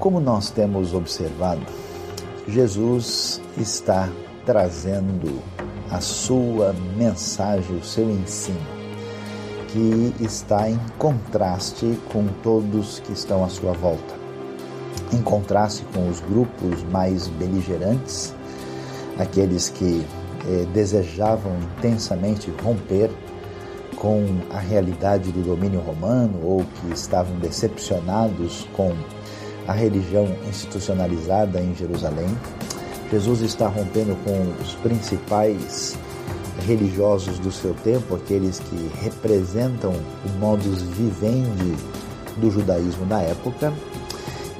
Como nós temos observado, Jesus está trazendo a sua mensagem, o seu ensino, que está em contraste com todos que estão à sua volta, em contraste com os grupos mais beligerantes, aqueles que eh, desejavam intensamente romper com a realidade do domínio romano ou que estavam decepcionados com a religião institucionalizada em Jerusalém. Jesus está rompendo com os principais religiosos do seu tempo, aqueles que representam o modus vivendi do judaísmo da época,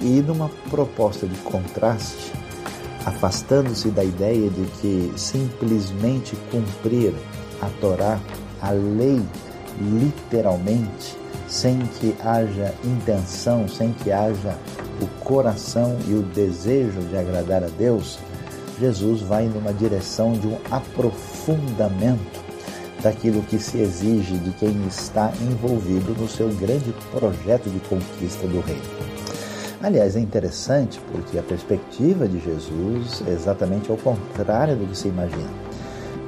e numa proposta de contraste, afastando-se da ideia de que simplesmente cumprir a Torá, a lei, literalmente, sem que haja intenção, sem que haja o coração e o desejo de agradar a Deus, Jesus vai numa direção de um aprofundamento daquilo que se exige de quem está envolvido no seu grande projeto de conquista do reino. Aliás, é interessante porque a perspectiva de Jesus é exatamente ao contrário do que se imagina.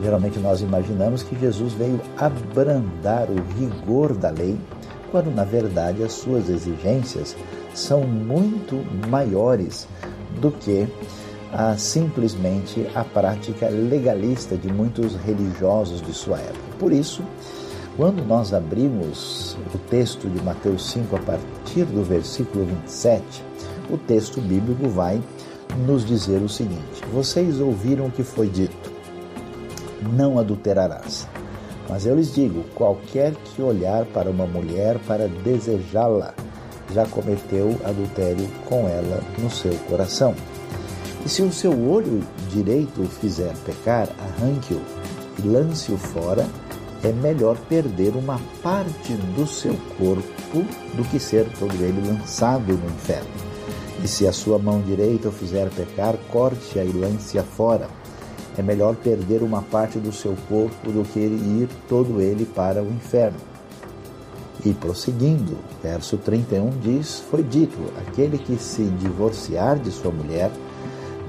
Geralmente nós imaginamos que Jesus veio abrandar o rigor da lei, quando na verdade as suas exigências são muito maiores do que simplesmente a prática legalista de muitos religiosos de sua época. Por isso, quando nós abrimos o texto de Mateus 5 a partir do versículo 27, o texto bíblico vai nos dizer o seguinte: Vocês ouviram o que foi dito: Não adulterarás. Mas eu lhes digo: qualquer que olhar para uma mulher para desejá-la, já cometeu adultério com ela no seu coração. E se o seu olho direito o fizer pecar, arranque-o e lance-o fora é melhor perder uma parte do seu corpo do que ser todo ele lançado no inferno. E se a sua mão direita o fizer pecar, corte-a e lance-a fora. É melhor perder uma parte do seu corpo do que ir todo ele para o inferno. E prosseguindo, verso 31 diz: Foi dito: aquele que se divorciar de sua mulher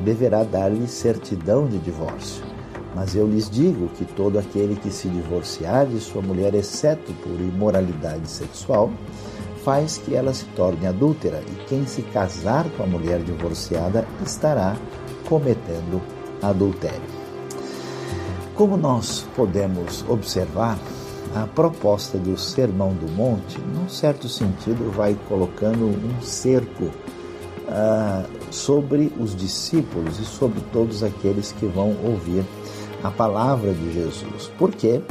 deverá dar-lhe certidão de divórcio mas eu lhes digo que todo aquele que se divorciar de sua mulher, exceto por imoralidade sexual, faz que ela se torne adúltera, e quem se casar com a mulher divorciada estará cometendo adultério. Como nós podemos observar, a proposta do Sermão do Monte, num certo sentido, vai colocando um cerco uh, sobre os discípulos e sobre todos aqueles que vão ouvir a palavra de Jesus. Por quê?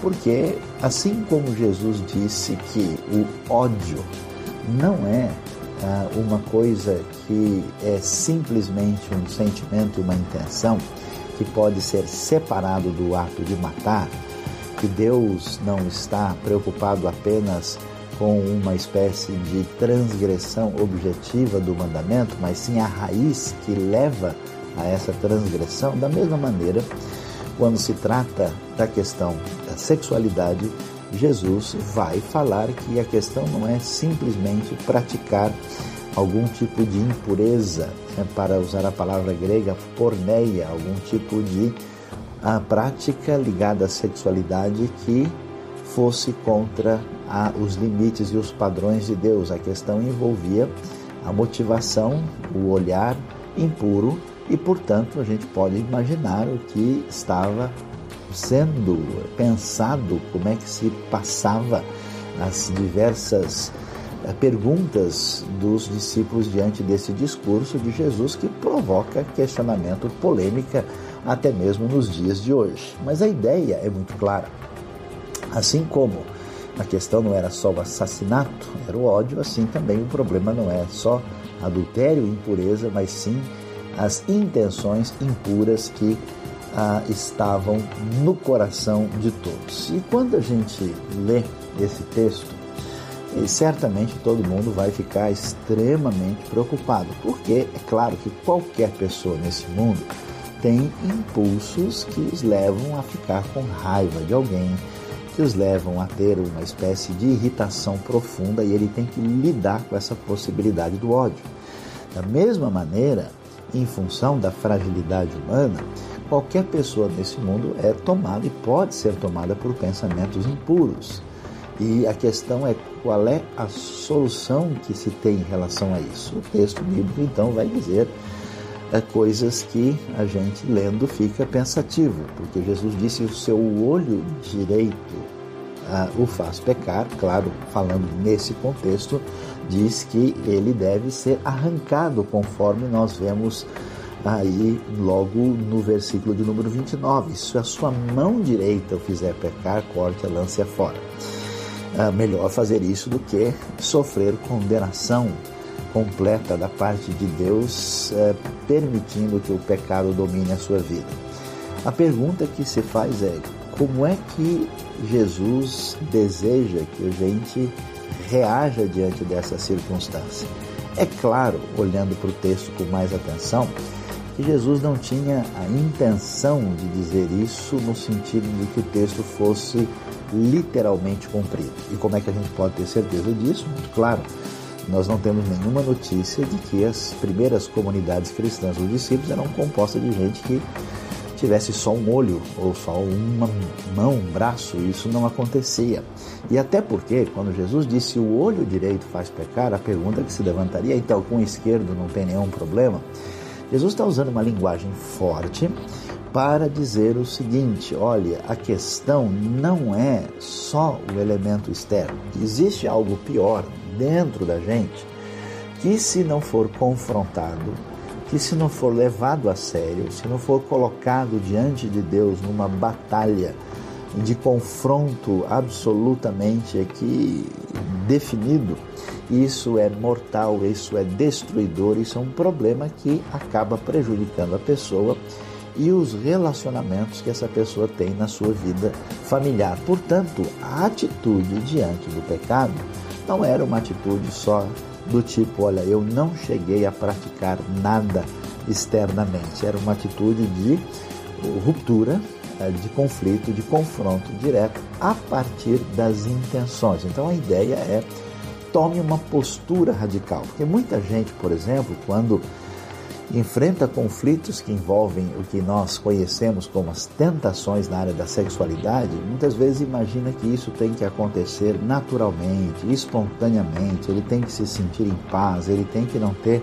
Porque, assim como Jesus disse que o ódio não é ah, uma coisa que é simplesmente um sentimento, uma intenção que pode ser separado do ato de matar, que Deus não está preocupado apenas com uma espécie de transgressão objetiva do mandamento, mas sim a raiz que leva a essa transgressão, da mesma maneira quando se trata da questão da sexualidade, Jesus vai falar que a questão não é simplesmente praticar algum tipo de impureza, para usar a palavra grega porneia, algum tipo de a prática ligada à sexualidade que fosse contra a, os limites e os padrões de Deus. A questão envolvia a motivação, o olhar impuro e, portanto, a gente pode imaginar o que estava sendo pensado, como é que se passava as diversas perguntas dos discípulos diante desse discurso de Jesus que provoca questionamento, polêmica, até mesmo nos dias de hoje. Mas a ideia é muito clara. Assim como a questão não era só o assassinato, era o ódio, assim também o problema não é só adultério e impureza, mas sim as intenções impuras que ah, estavam no coração de todos. E quando a gente lê esse texto, certamente todo mundo vai ficar extremamente preocupado, porque é claro que qualquer pessoa nesse mundo tem impulsos que os levam a ficar com raiva de alguém, que os levam a ter uma espécie de irritação profunda e ele tem que lidar com essa possibilidade do ódio. Da mesma maneira, em função da fragilidade humana, qualquer pessoa nesse mundo é tomada e pode ser tomada por pensamentos impuros. E a questão é qual é a solução que se tem em relação a isso. O texto bíblico então vai dizer é, coisas que a gente lendo fica pensativo, porque Jesus disse: o seu olho direito ah, o faz pecar, claro, falando nesse contexto, diz que ele deve ser arrancado, conforme nós vemos aí logo no versículo de número 29. Se a sua mão direita o fizer pecar, corte a lance fora. É melhor fazer isso do que sofrer condenação completa da parte de Deus, é, permitindo que o pecado domine a sua vida. A pergunta que se faz é: como é que Jesus deseja que a gente reaja diante dessa circunstância? É claro, olhando para o texto com mais atenção, que Jesus não tinha a intenção de dizer isso no sentido de que o texto fosse literalmente cumprido. E como é que a gente pode ter certeza disso? Muito claro, nós não temos nenhuma notícia de que as primeiras comunidades cristãs, os discípulos, eram compostas de gente que tivesse só um olho ou só uma mão, um braço, isso não acontecia. E até porque, quando Jesus disse o olho direito faz pecar, a pergunta que se levantaria, então com o esquerdo não tem nenhum problema? Jesus está usando uma linguagem forte para dizer o seguinte: olha, a questão não é só o elemento externo, existe algo pior dentro da gente que, se não for confrontado, que se não for levado a sério, se não for colocado diante de Deus numa batalha de confronto absolutamente aqui definido, isso é mortal, isso é destruidor, isso é um problema que acaba prejudicando a pessoa e os relacionamentos que essa pessoa tem na sua vida familiar. Portanto, a atitude diante do pecado não era uma atitude só do tipo, olha, eu não cheguei a praticar nada externamente, era uma atitude de ruptura, eh, de conflito, de confronto direto a partir das intenções. Então a ideia é tome uma postura radical, porque muita gente, por exemplo, quando enfrenta conflitos que envolvem o que nós conhecemos como as tentações na área da sexualidade, muitas vezes imagina que isso tem que acontecer naturalmente, espontaneamente, ele tem que se sentir em paz, ele tem que não ter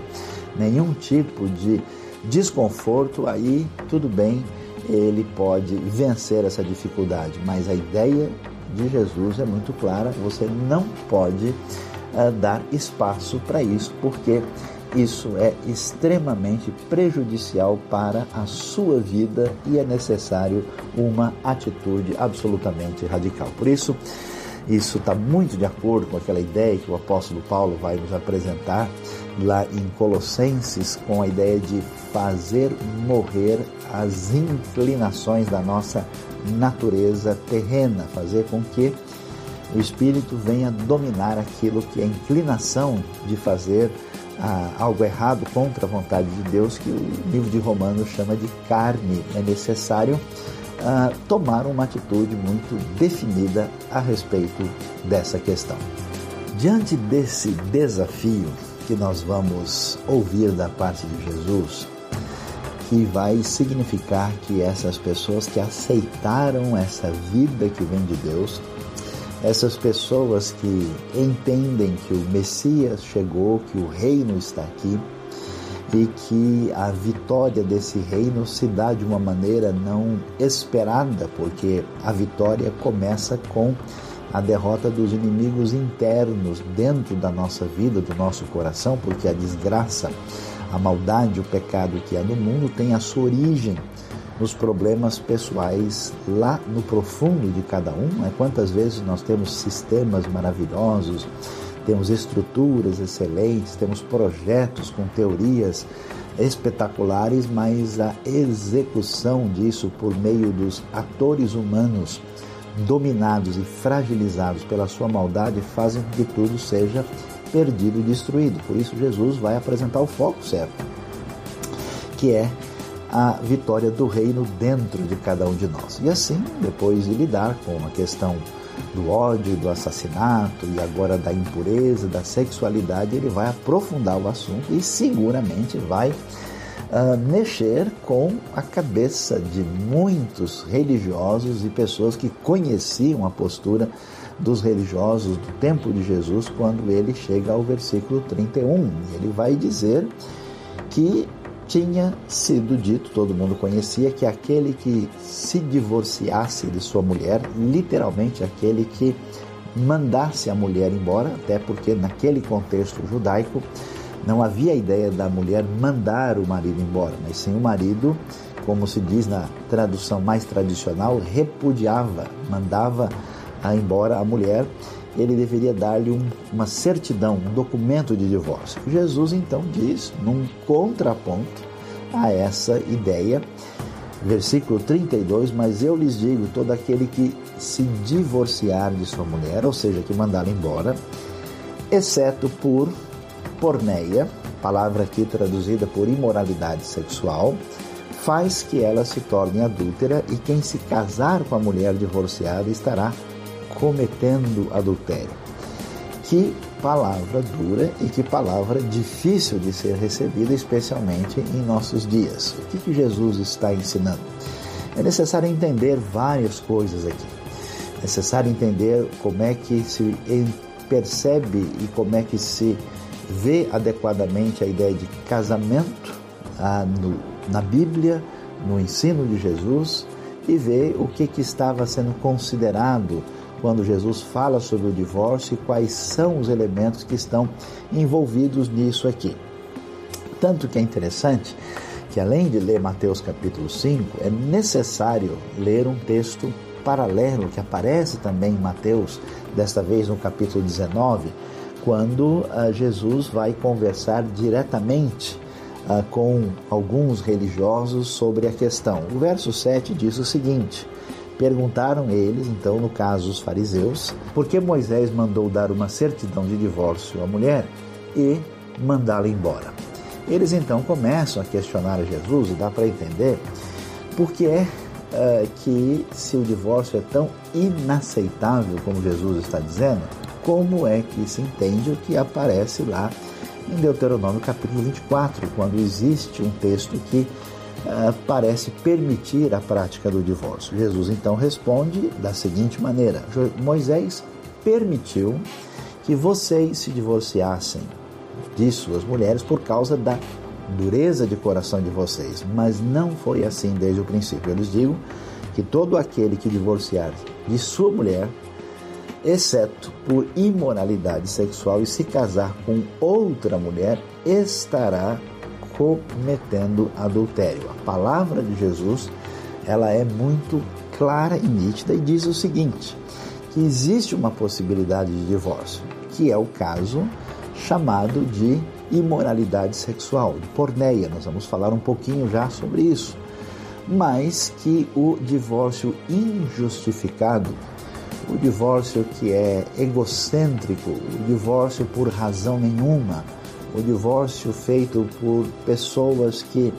nenhum tipo de desconforto, aí tudo bem, ele pode vencer essa dificuldade, mas a ideia de Jesus é muito clara, você não pode uh, dar espaço para isso, porque isso é extremamente prejudicial para a sua vida e é necessário uma atitude absolutamente radical. Por isso, isso está muito de acordo com aquela ideia que o apóstolo Paulo vai nos apresentar lá em Colossenses, com a ideia de fazer morrer as inclinações da nossa natureza terrena, fazer com que o espírito venha dominar aquilo que é a inclinação de fazer algo errado contra a vontade de Deus, que o livro de Romanos chama de carne. É necessário ah, tomar uma atitude muito definida a respeito dessa questão. Diante desse desafio que nós vamos ouvir da parte de Jesus, que vai significar que essas pessoas que aceitaram essa vida que vem de Deus, essas pessoas que entendem que o Messias chegou, que o reino está aqui e que a vitória desse reino se dá de uma maneira não esperada, porque a vitória começa com a derrota dos inimigos internos dentro da nossa vida, do nosso coração, porque a desgraça, a maldade, o pecado que há no mundo tem a sua origem nos problemas pessoais lá no profundo de cada um. Né? Quantas vezes nós temos sistemas maravilhosos, temos estruturas excelentes, temos projetos com teorias espetaculares, mas a execução disso por meio dos atores humanos dominados e fragilizados pela sua maldade fazem com que tudo seja perdido e destruído. Por isso Jesus vai apresentar o foco certo, que é a vitória do reino dentro de cada um de nós. E assim, depois de lidar com uma questão do ódio, do assassinato e agora da impureza, da sexualidade, ele vai aprofundar o assunto e seguramente vai uh, mexer com a cabeça de muitos religiosos e pessoas que conheciam a postura dos religiosos do tempo de Jesus quando ele chega ao versículo 31. Ele vai dizer que tinha sido dito, todo mundo conhecia, que aquele que se divorciasse de sua mulher, literalmente aquele que mandasse a mulher embora, até porque naquele contexto judaico não havia a ideia da mulher mandar o marido embora, mas sim o marido, como se diz na tradução mais tradicional, repudiava, mandava a embora a mulher ele deveria dar-lhe um, uma certidão, um documento de divórcio. Jesus então diz, num contraponto a essa ideia, versículo 32, mas eu lhes digo, todo aquele que se divorciar de sua mulher, ou seja, que mandá-la embora, exceto por porneia, palavra aqui traduzida por imoralidade sexual, faz que ela se torne adúltera e quem se casar com a mulher divorciada estará cometendo adultério. Que palavra dura e que palavra difícil de ser recebida, especialmente em nossos dias. O que, que Jesus está ensinando? É necessário entender várias coisas aqui. É necessário entender como é que se percebe e como é que se vê adequadamente a ideia de casamento ah, no, na Bíblia, no ensino de Jesus e ver o que, que estava sendo considerado quando Jesus fala sobre o divórcio e quais são os elementos que estão envolvidos nisso aqui. Tanto que é interessante que, além de ler Mateus capítulo 5, é necessário ler um texto paralelo que aparece também em Mateus, desta vez no capítulo 19, quando uh, Jesus vai conversar diretamente uh, com alguns religiosos sobre a questão. O verso 7 diz o seguinte Perguntaram eles, então, no caso os fariseus, por que Moisés mandou dar uma certidão de divórcio à mulher e mandá-la embora. Eles então começam a questionar Jesus e dá para entender por que é uh, que, se o divórcio é tão inaceitável como Jesus está dizendo, como é que se entende o que aparece lá em Deuteronômio capítulo 24, quando existe um texto que uh, parece permitir a prática do divórcio. Jesus então responde da seguinte maneira: Moisés permitiu que vocês se divorciassem de suas mulheres por causa da dureza de coração de vocês, mas não foi assim desde o princípio. Eu lhes digo que todo aquele que divorciar de sua mulher, exceto por imoralidade sexual e se casar com outra mulher, estará cometendo adultério. A palavra de Jesus, ela é muito clara e nítida e diz o seguinte: que existe uma possibilidade de divórcio, que é o caso chamado de imoralidade sexual, de porneia. Nós vamos falar um pouquinho já sobre isso. Mas que o divórcio injustificado, o divórcio que é egocêntrico, o divórcio por razão nenhuma, o divórcio feito por pessoas que,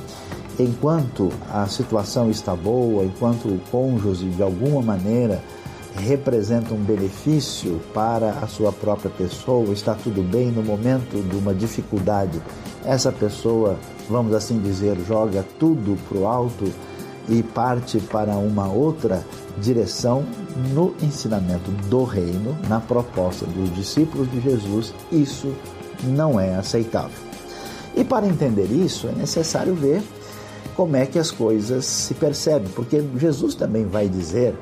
enquanto a situação está boa, enquanto o cônjuge de alguma maneira representa um benefício para a sua própria pessoa, está tudo bem no momento de uma dificuldade, essa pessoa, vamos assim dizer, joga tudo para o alto e parte para uma outra direção no ensinamento do reino, na proposta dos discípulos de Jesus, isso não é aceitável. E para entender isso, é necessário ver como é que as coisas se percebem, porque Jesus também vai dizer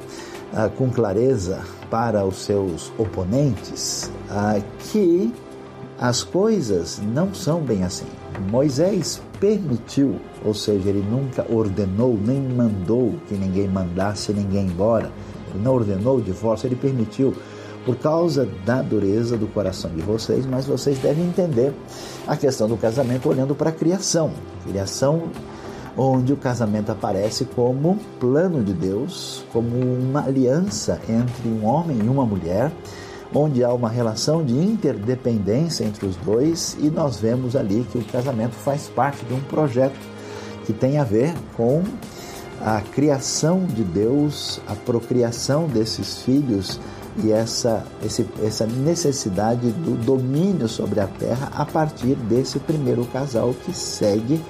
ah, com clareza para os seus oponentes ah, que as coisas não são bem assim. Moisés permitiu, ou seja, ele nunca ordenou nem mandou que ninguém mandasse ninguém embora. Ele não ordenou o divórcio, ele permitiu por causa da dureza do coração de vocês, mas vocês devem entender a questão do casamento olhando para a criação. Criação onde o casamento aparece como plano de Deus, como uma aliança entre um homem e uma mulher, onde há uma relação de interdependência entre os dois e nós vemos ali que o casamento faz parte de um projeto que tem a ver com a criação de Deus, a procriação desses filhos e essa, esse, essa necessidade do domínio sobre a terra a partir desse primeiro casal que segue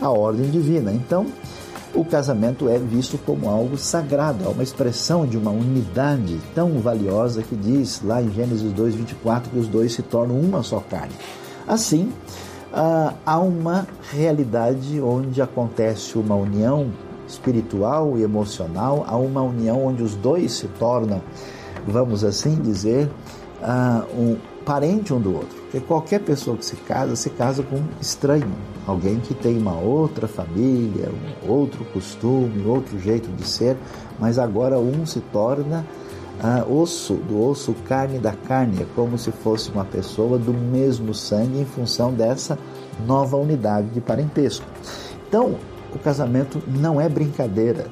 a ordem divina. Então, o casamento é visto como algo sagrado, é uma expressão de uma unidade tão valiosa que diz lá em Gênesis 2:24 que os dois se tornam uma só carne. Assim, ah, há uma realidade onde acontece uma união espiritual e emocional, há uma união onde os dois se tornam, vamos assim dizer, uh, um parente um do outro. Porque qualquer pessoa que se casa, se casa com um estranho, alguém que tem uma outra família, um outro costume, outro jeito de ser, mas agora um se torna uh, osso do osso, carne da carne, é como se fosse uma pessoa do mesmo sangue em função dessa nova unidade de parentesco. Então, o casamento não é brincadeira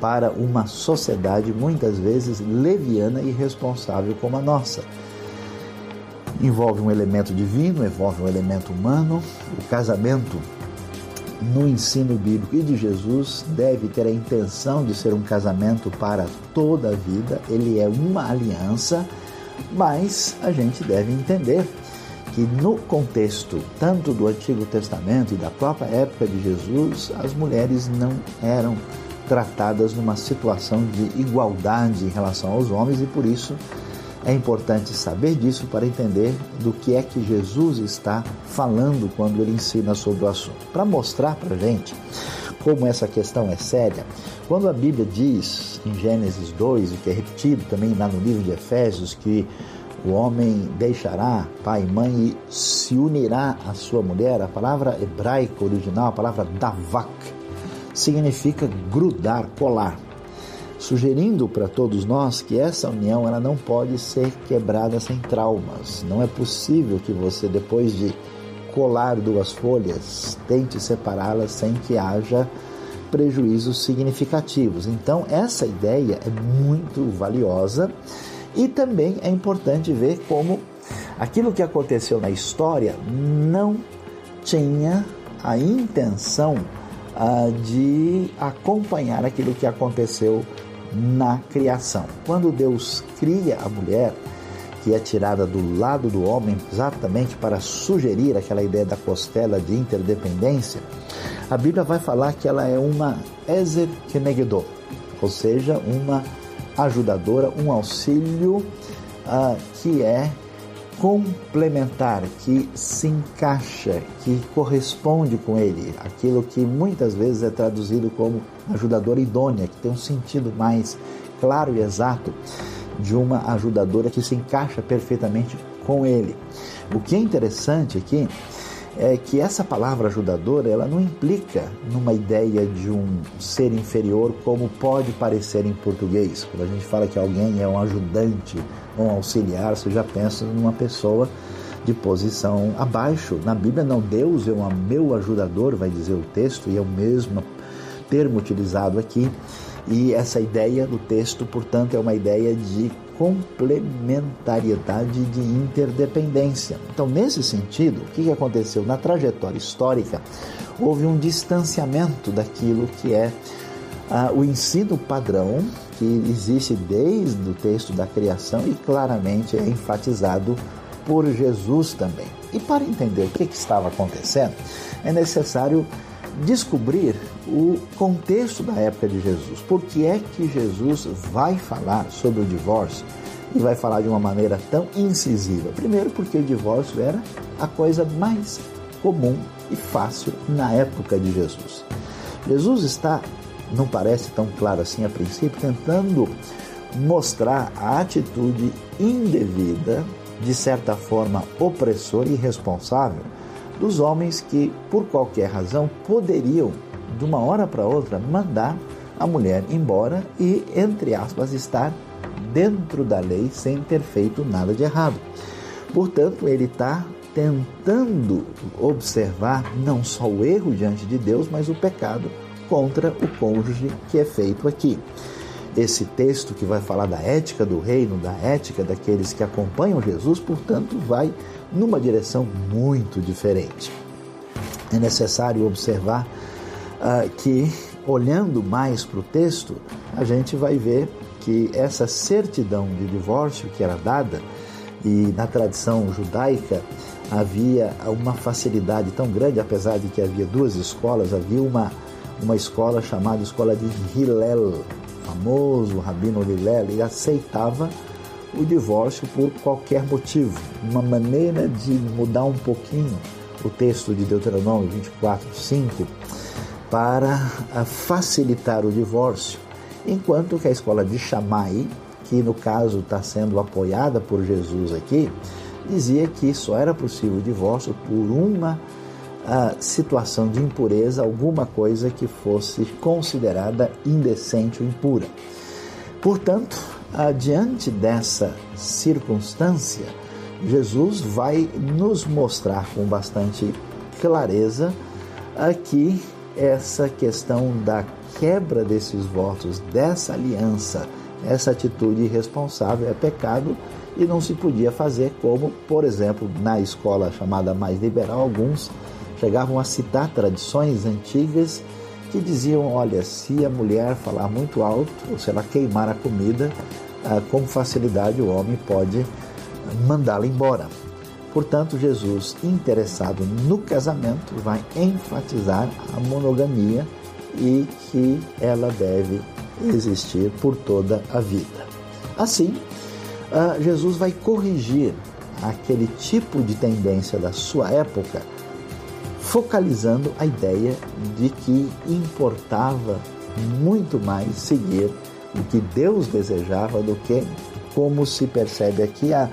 para uma sociedade muitas vezes leviana e irresponsável como a nossa. Envolve um elemento divino, envolve um elemento humano. O casamento, no ensino bíblico e de Jesus, deve ter a intenção de ser um casamento para toda a vida. Ele é uma aliança, mas a gente deve entender que no contexto tanto do Antigo Testamento e da própria época de Jesus, as mulheres não eram tratadas numa situação de igualdade em relação aos homens e por isso é importante saber disso para entender do que é que Jesus está falando quando ele ensina sobre o assunto. Para mostrar para a gente como essa questão é séria, quando a Bíblia diz em Gênesis 2, e que é repetido também lá no livro de Efésios, que o homem deixará pai e mãe e se unirá à sua mulher. A palavra hebraica original, a palavra davak, significa grudar, colar, sugerindo para todos nós que essa união ela não pode ser quebrada sem traumas. Não é possível que você depois de colar duas folhas tente separá-las sem que haja prejuízos significativos. Então essa ideia é muito valiosa e também é importante ver como aquilo que aconteceu na história não tinha a intenção de acompanhar aquilo que aconteceu na criação. Quando Deus cria a mulher, que é tirada do lado do homem, exatamente para sugerir aquela ideia da costela de interdependência, a Bíblia vai falar que ela é uma Ezer Kenegedor, ou seja, uma ajudadora, um auxílio uh, que é complementar, que se encaixa, que corresponde com ele, aquilo que muitas vezes é traduzido como ajudadora idônea, que tem um sentido mais claro e exato de uma ajudadora que se encaixa perfeitamente com ele. O que é interessante aqui é que essa palavra ajudadora ela não implica numa ideia de um ser inferior como pode parecer em português. Quando a gente fala que alguém é um ajudante um auxiliar, você já pensa numa pessoa de posição abaixo. Na Bíblia não, Deus é um meu ajudador, vai dizer o texto, e é o mesmo termo utilizado aqui. E essa ideia do texto, portanto, é uma ideia de complementariedade de interdependência. Então, nesse sentido, o que aconteceu na trajetória histórica? Houve um distanciamento daquilo que é ah, o ensino padrão que existe desde o texto da criação e claramente é enfatizado por Jesus também. E para entender o que, que estava acontecendo, é necessário descobrir o contexto da época de Jesus. Por que é que Jesus vai falar sobre o divórcio e vai falar de uma maneira tão incisiva? Primeiro, porque o divórcio era a coisa mais comum e fácil na época de Jesus. Jesus está, não parece tão claro assim a princípio, tentando mostrar a atitude indevida, de certa forma opressora e irresponsável dos homens que, por qualquer razão, poderiam, de uma hora para outra, mandar a mulher embora e, entre aspas, estar dentro da lei sem ter feito nada de errado. Portanto, ele está tentando observar não só o erro diante de Deus, mas o pecado contra o cônjuge que é feito aqui. Esse texto que vai falar da ética do reino, da ética daqueles que acompanham Jesus, portanto, vai numa direção muito diferente. É necessário observar uh, que olhando mais para o texto, a gente vai ver que essa certidão de divórcio que era dada, e na tradição judaica havia uma facilidade tão grande, apesar de que havia duas escolas, havia uma, uma escola chamada Escola de Hillel, famoso rabino Hillel, e aceitava o divórcio por qualquer motivo, uma maneira de mudar um pouquinho o texto de Deuteronômio 24, 5, para facilitar o divórcio, enquanto que a escola de Shammai, que no caso está sendo apoiada por Jesus aqui, dizia que só era possível o divórcio por uma uh, situação de impureza, alguma coisa que fosse considerada indecente ou impura. Portanto, diante dessa circunstância, Jesus vai nos mostrar com bastante clareza aqui essa questão da quebra desses votos, dessa aliança, essa atitude irresponsável é pecado e não se podia fazer como, por exemplo, na escola chamada mais liberal, alguns chegavam a citar tradições antigas que diziam, olha, se a mulher falar muito alto, ou se ela queimar a comida, ah, com facilidade o homem pode mandá-la embora. Portanto, Jesus, interessado no casamento, vai enfatizar a monogamia e que ela deve existir por toda a vida. Assim, ah, Jesus vai corrigir aquele tipo de tendência da sua época, focalizando a ideia de que importava muito mais seguir o que Deus desejava do que, como se percebe aqui, a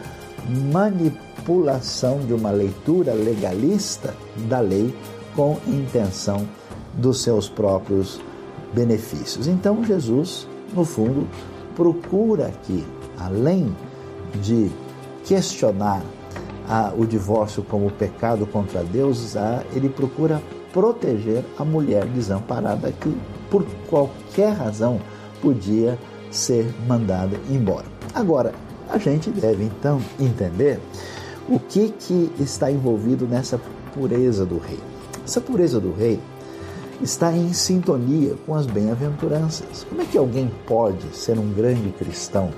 manipulação de uma leitura legalista da lei com intenção dos seus próprios benefícios. Então, Jesus, no fundo, procura aqui, além de questionar a, o divórcio como pecado contra Deus, a, ele procura proteger a mulher desamparada que, por qualquer razão, podia ser mandada embora. Agora, a gente deve então entender o que, que está envolvido nessa pureza do rei. Essa pureza do rei está em sintonia com as bem-aventuranças. Como é que alguém pode ser um grande cristão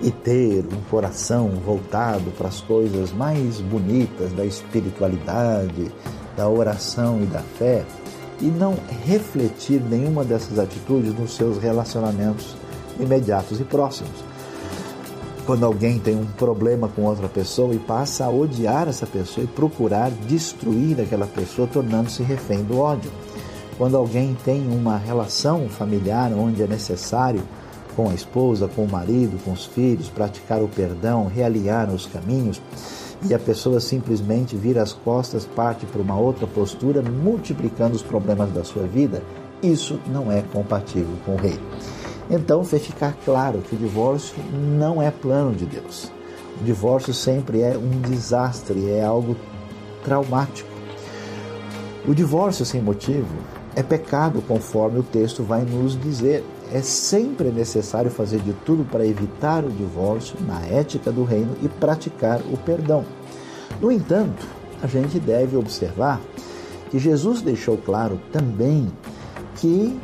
e ter um coração voltado para as coisas mais bonitas da espiritualidade, da oração e da fé e não refletir nenhuma dessas atitudes nos seus relacionamentos imediatos e próximos? Quando alguém tem um problema com outra pessoa e passa a odiar essa pessoa e procurar destruir aquela pessoa, tornando-se refém do ódio quando alguém tem uma relação familiar onde é necessário com a esposa, com o marido, com os filhos, praticar o perdão, realinhar os caminhos, e a pessoa simplesmente vira as costas, parte para uma outra postura, multiplicando os problemas da sua vida, isso não é compatível com o rei. Então, fez ficar claro que o divórcio não é plano de Deus. O divórcio sempre é um desastre, é algo traumático. O divórcio sem motivo é pecado, conforme o texto vai nos dizer. É sempre necessário fazer de tudo para evitar o divórcio na ética do reino e praticar o perdão. No entanto, a gente deve observar que Jesus deixou claro também que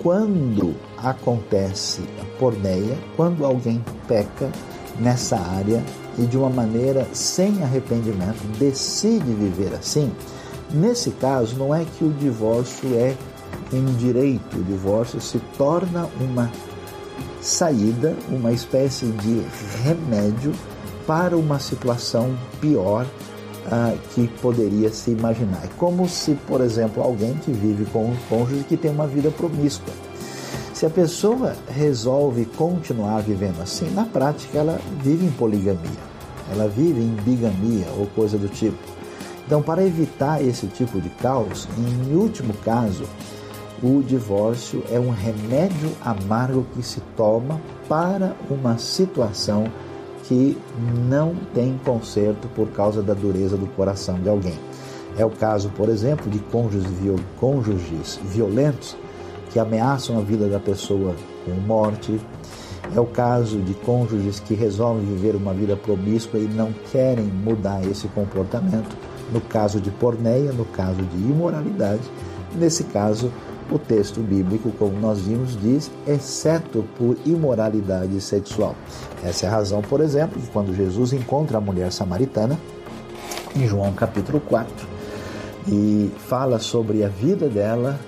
quando acontece a porneia, quando alguém peca nessa área e de uma maneira sem arrependimento decide viver assim, Nesse caso, não é que o divórcio é um direito, o divórcio se torna uma saída, uma espécie de remédio para uma situação pior uh, que poderia se imaginar. É como se, por exemplo, alguém que vive com um cônjuge que tem uma vida promíscua. Se a pessoa resolve continuar vivendo assim, na prática ela vive em poligamia, ela vive em bigamia ou coisa do tipo. Então, para evitar esse tipo de caos, em último caso, o divórcio é um remédio amargo que se toma para uma situação que não tem conserto por causa da dureza do coração de alguém. É o caso, por exemplo, de cônjuges, violentos que ameaçam a vida da pessoa com morte. É o caso de cônjuges que resolvem viver uma vida promíscua e não querem mudar esse comportamento no caso de porneia, no caso de imoralidade, nesse caso o texto bíblico, como nós vimos, diz, exceto por imoralidade sexual. Essa é a razão, por exemplo, que quando Jesus encontra a mulher samaritana, em João capítulo 4, e fala sobre a vida dela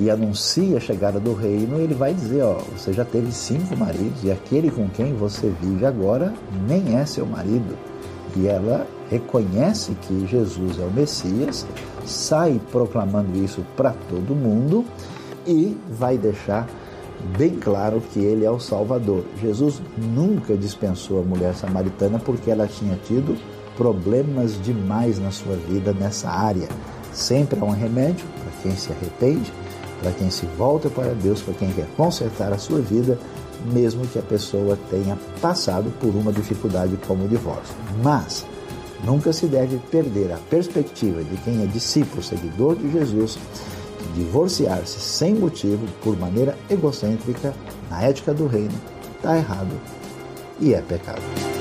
e anuncia a chegada do reino, ele vai dizer, ó, você já teve cinco maridos e aquele com quem você vive agora nem é seu marido. E ela reconhece que Jesus é o Messias, sai proclamando isso para todo mundo e vai deixar bem claro que ele é o Salvador. Jesus nunca dispensou a mulher samaritana porque ela tinha tido problemas demais na sua vida nessa área. Sempre há um remédio para quem se arrepende, para quem se volta para Deus, para quem quer consertar a sua vida, mesmo que a pessoa tenha passado por uma dificuldade como o divórcio. Mas nunca se deve perder a perspectiva de quem é discípulo, seguidor de Jesus, divorciar-se sem motivo, por maneira egocêntrica, na ética do reino, está errado e é pecado.